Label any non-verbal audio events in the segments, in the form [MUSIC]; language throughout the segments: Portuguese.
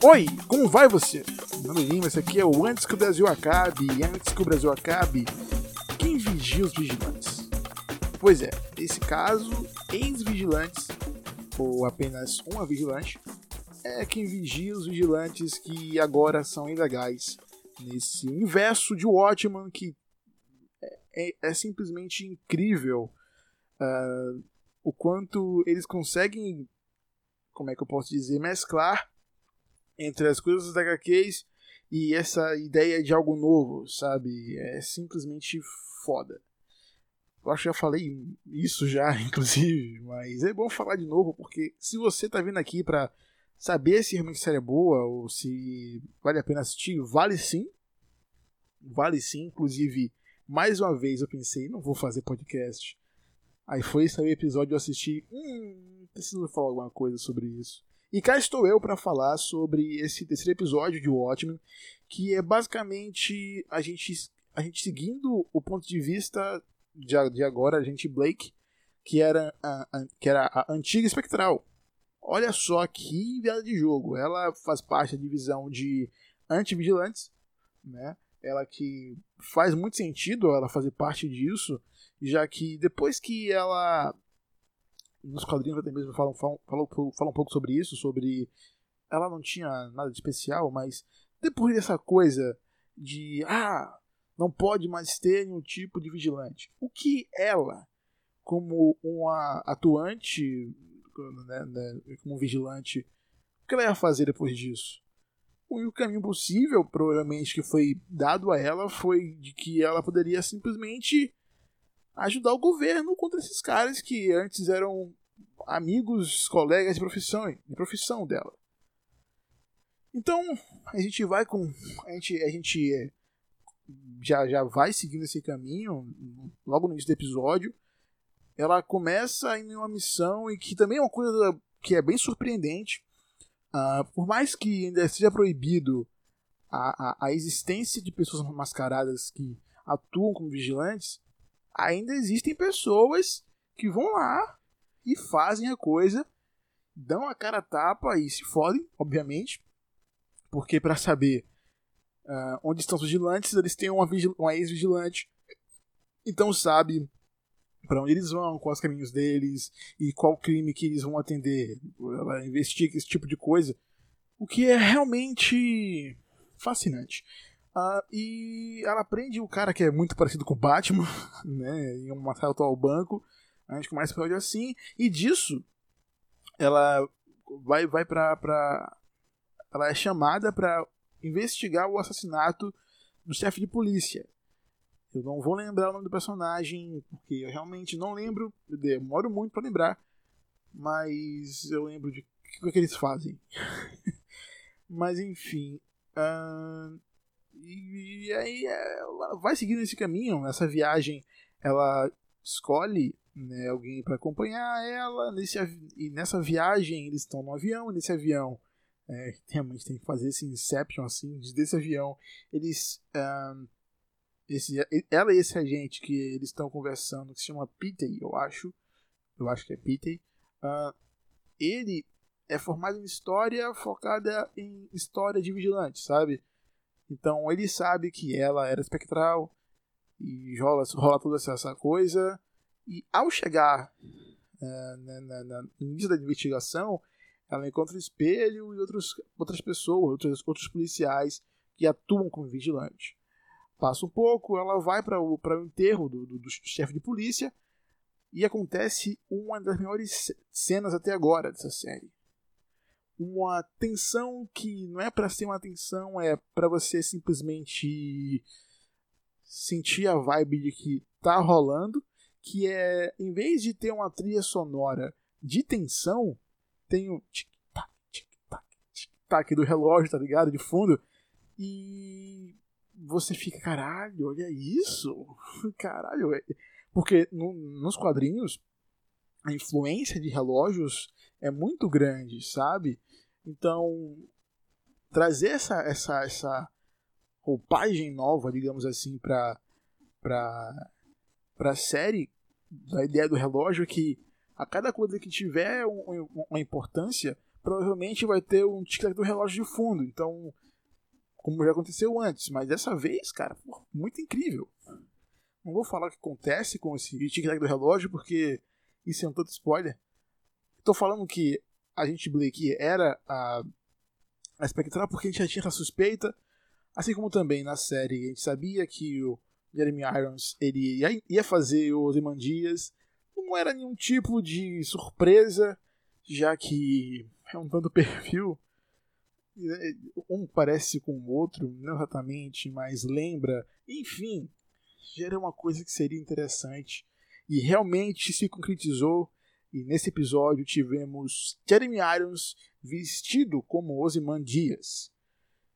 Oi, como vai você? Meu nome é Lima, esse aqui é o Antes que o Brasil Acabe. E antes que o Brasil acabe, quem vigia os vigilantes? Pois é, nesse caso, ex-vigilantes, ou apenas uma vigilante, é quem vigia os vigilantes que agora são ilegais nesse universo de Watchman que é, é, é simplesmente incrível uh, o quanto eles conseguem, como é que eu posso dizer, mesclar entre as coisas da HQs e essa ideia de algo novo, sabe? É simplesmente foda. Eu acho que já falei isso já, [LAUGHS] inclusive, mas é bom falar de novo, porque se você tá vindo aqui pra saber se realmente a série é boa ou se vale a pena assistir, vale sim. Vale sim, inclusive, mais uma vez eu pensei, não vou fazer podcast. Aí foi o episódio eu assisti, hum, preciso falar alguma coisa sobre isso. E cá estou eu para falar sobre esse terceiro episódio de Watchmen, que é basicamente a gente, a gente seguindo o ponto de vista de, de agora, a gente Blake, que era a, a, que era a antiga espectral. Olha só que enviada de jogo. Ela faz parte da divisão de anti-vigilantes, né? Ela que faz muito sentido ela fazer parte disso, já que depois que ela nos quadrinhos até mesmo falam, falam, falam, um pouco sobre isso, sobre ela não tinha nada de especial, mas depois dessa coisa de ah, não pode mais ter nenhum tipo de vigilante. O que ela, como uma atuante, né, né, como vigilante, o que ela ia fazer depois disso? O caminho possível, provavelmente, que foi dado a ela foi de que ela poderia simplesmente ajudar o governo contra esses caras que antes eram amigos, colegas de profissão, de profissão dela. Então, a gente vai com. A gente, a gente é, já, já vai seguindo esse caminho, logo no início do episódio. Ela começa em uma missão e que também é uma coisa que é bem surpreendente. Uh, por mais que ainda seja proibido a, a, a existência de pessoas mascaradas que atuam como vigilantes, ainda existem pessoas que vão lá e fazem a coisa, dão a cara a tapa e se fodem, obviamente, porque para saber uh, onde estão os vigilantes, eles têm uma, uma ex-vigilante, então sabe para onde eles vão, quais os caminhos deles e qual crime que eles vão atender. Ela investiga esse tipo de coisa, o que é realmente fascinante. Uh, e ela prende o cara que é muito parecido com o Batman, [LAUGHS] né, em um assalto ao banco. A gente começa o episódio assim, e disso ela vai, vai pra, pra. Ela é chamada para investigar o assassinato do chefe de polícia. Eu não vou lembrar o nome do personagem, porque eu realmente não lembro, eu demoro muito para lembrar, mas eu lembro de o que, que eles fazem. [LAUGHS] mas enfim. Uh, e, e aí é, ela vai seguindo esse caminho, essa viagem, ela escolhe né, alguém para acompanhar ela nesse e nessa viagem eles estão no avião nesse avião é, realmente tem que fazer esse inception assim desse avião eles esse, ela e esse agente que eles estão conversando que se chama Peter eu acho eu acho que é Peter uh, ele é formado em história focada em história de vigilante sabe então ele sabe que ela era espectral e rola, rola toda essa coisa. E ao chegar uh, na, na, na, no início da investigação, ela encontra o espelho e outros, outras pessoas, outros, outros policiais que atuam como vigilante. Passa um pouco, ela vai para o, o enterro do, do, do chefe de polícia e acontece uma das melhores cenas até agora dessa série uma tensão que não é para ser uma tensão, é para você simplesmente sentir a vibe de que tá rolando, que é em vez de ter uma trilha sonora de tensão, tem o tic-tac, tic-tac, tic-tac do relógio, tá ligado? De fundo. E você fica, caralho, olha isso! [LAUGHS] Caralho, é... porque no, nos quadrinhos a influência de relógios é muito grande, sabe? Então, trazer essa, essa, essa roupagem nova, digamos assim, para para a série, da ideia do relógio é que a cada coisa que tiver uma importância, provavelmente vai ter um tic do relógio de fundo. Então, como já aconteceu antes, mas dessa vez, cara, muito incrível. Não vou falar o que acontece com esse tic do relógio, porque isso é um tanto spoiler. Tô falando que a gente Blake era a, a espectral porque a gente já tinha essa suspeita, assim como também na série a gente sabia que o Jeremy Irons ele ia, fazer os Imandias, não era nenhum tipo de surpresa, já que é um tanto perfil. [LAUGHS] Um parece com o outro, não exatamente, mas lembra. Enfim, gera uma coisa que seria interessante. E realmente se concretizou. E nesse episódio tivemos Jeremy Irons vestido como Osiman Dias.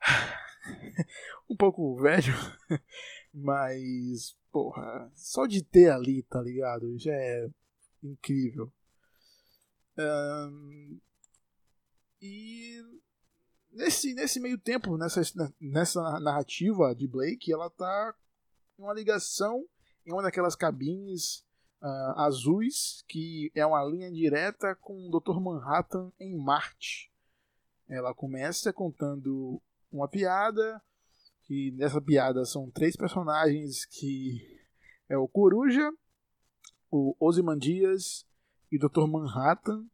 [LAUGHS] um pouco velho, [LAUGHS] mas, porra, só de ter ali, tá ligado? Já é incrível. Um, e nesse, nesse meio tempo, nessa, nessa narrativa de Blake, ela tá em uma ligação em uma daquelas cabines uh, azuis que é uma linha direta com o Dr. Manhattan em Marte. Ela começa contando uma piada, que nessa piada são três personagens que é o Coruja, o Ozymandias e o Dr. Manhattan,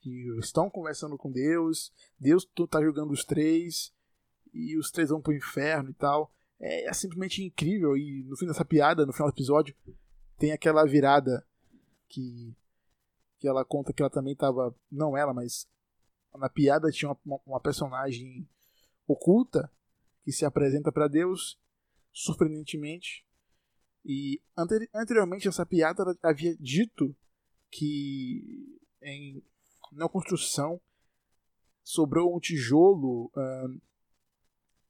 que estão conversando com Deus, Deus está jogando os três, e os três vão pro inferno e tal. É, é, simplesmente incrível, e no fim dessa piada, no final do episódio, tem aquela virada que, que ela conta que ela também estava, não ela, mas na piada tinha uma, uma personagem oculta que se apresenta para Deus, surpreendentemente. E anteriormente essa piada havia dito que em na construção sobrou um tijolo uh,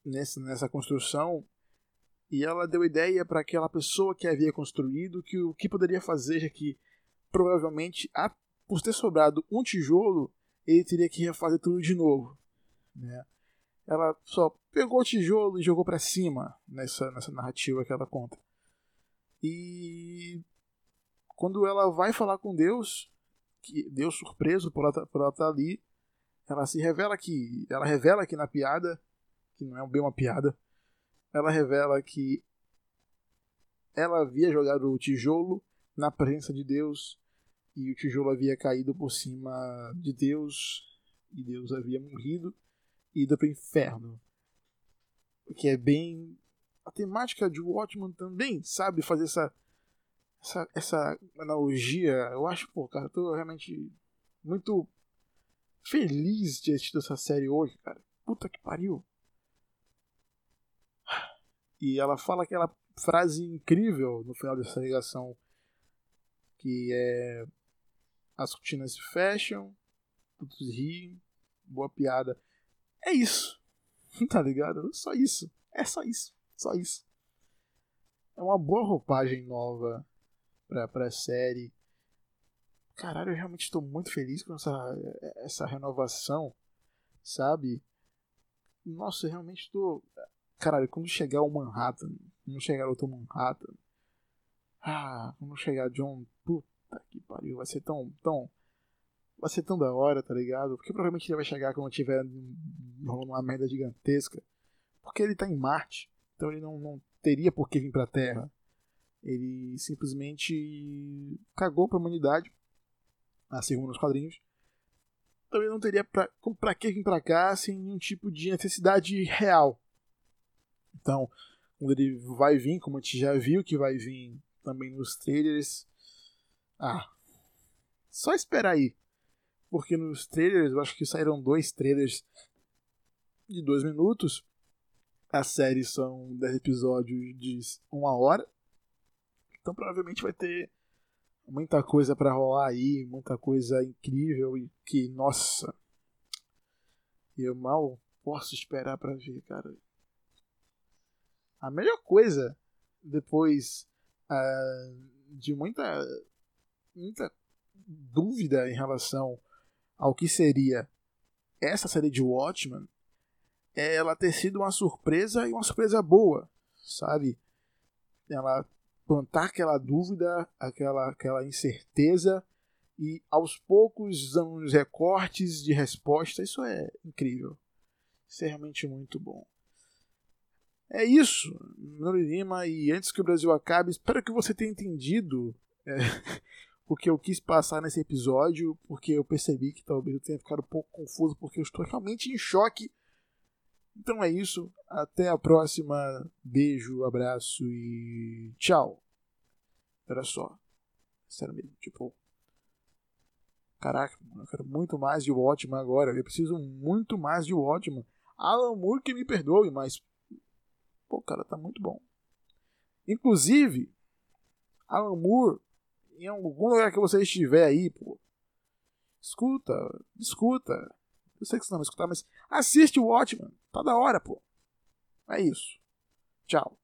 nessa, nessa construção e ela deu ideia para aquela pessoa que havia construído que o que poderia fazer já que provavelmente por ter sobrado um tijolo ele teria que refazer tudo de novo né? Ela só pegou o tijolo e jogou para cima nessa, nessa narrativa que ela conta. E quando ela vai falar com Deus, que Deus surpreso por ela, tá, por ela estar tá ali, ela se revela que ela revela que na piada, que não é bem uma piada, ela revela que ela havia jogado o tijolo na presença de Deus e o tijolo havia caído por cima de Deus e Deus havia morrido ida para o inferno. Que é bem. A temática de Watchmen também sabe fazer essa, essa, essa analogia. Eu acho, pô, cara, eu tô realmente muito feliz de assistir essa série hoje, cara. Puta que pariu. E ela fala aquela frase incrível no final dessa ligação que é as cortinas se fecham, todos riem, boa piada. É isso. [LAUGHS] Tá ligado? Só isso. É só isso. Só isso. É uma boa roupagem nova pra, pra série. Caralho, eu realmente estou muito feliz com essa, essa renovação, sabe? Nossa, eu realmente estou. Caralho, quando chegar o Manhattan, quando chegar outro Manhattan. Ah, quando chegar John, puta que pariu, vai ser tão, tão vai ser tão da hora, tá ligado? Porque provavelmente ele vai chegar quando tiver uma merda gigantesca. Porque ele tá em Marte. Então ele não, não teria por que vir pra Terra. Ele simplesmente cagou pra humanidade. Assim como nos quadrinhos. Então ele não teria pra, pra que vir pra cá sem nenhum tipo de necessidade real. Então, quando ele vai vir, como a gente já viu que vai vir também nos trailers. Ah, só esperar aí porque nos trailers, eu acho que saíram dois trailers de dois minutos. A série são 10 episódios de uma hora. Então provavelmente vai ter muita coisa para rolar aí, muita coisa incrível e que, nossa, eu mal posso esperar para ver, cara. A melhor coisa depois uh, de muita muita dúvida em relação ao que seria essa série de Watchmen é ela ter sido uma surpresa e uma surpresa boa, sabe? Ela plantar aquela dúvida, aquela, aquela incerteza e aos poucos uns recortes de resposta. Isso é incrível. Isso é realmente muito bom. É isso, Nuno Lima, e antes que o Brasil acabe, espero que você tenha entendido é, o que eu quis passar nesse episódio, porque eu percebi que talvez eu tenha ficado um pouco confuso, porque eu estou realmente em choque. Então é isso, até a próxima, beijo, abraço e tchau. Olha só, sério mesmo, tipo, caraca, eu quero muito mais de Watchman agora, eu preciso muito mais de Watchman. Alan Moore que me perdoe, mas Pô, cara tá muito bom. Inclusive, Alan Moore, em algum lugar que você estiver aí, pô, escuta, escuta. Eu sei que você não vai escutar, mas assiste o Watchman. Tá da hora, pô. É isso. Tchau.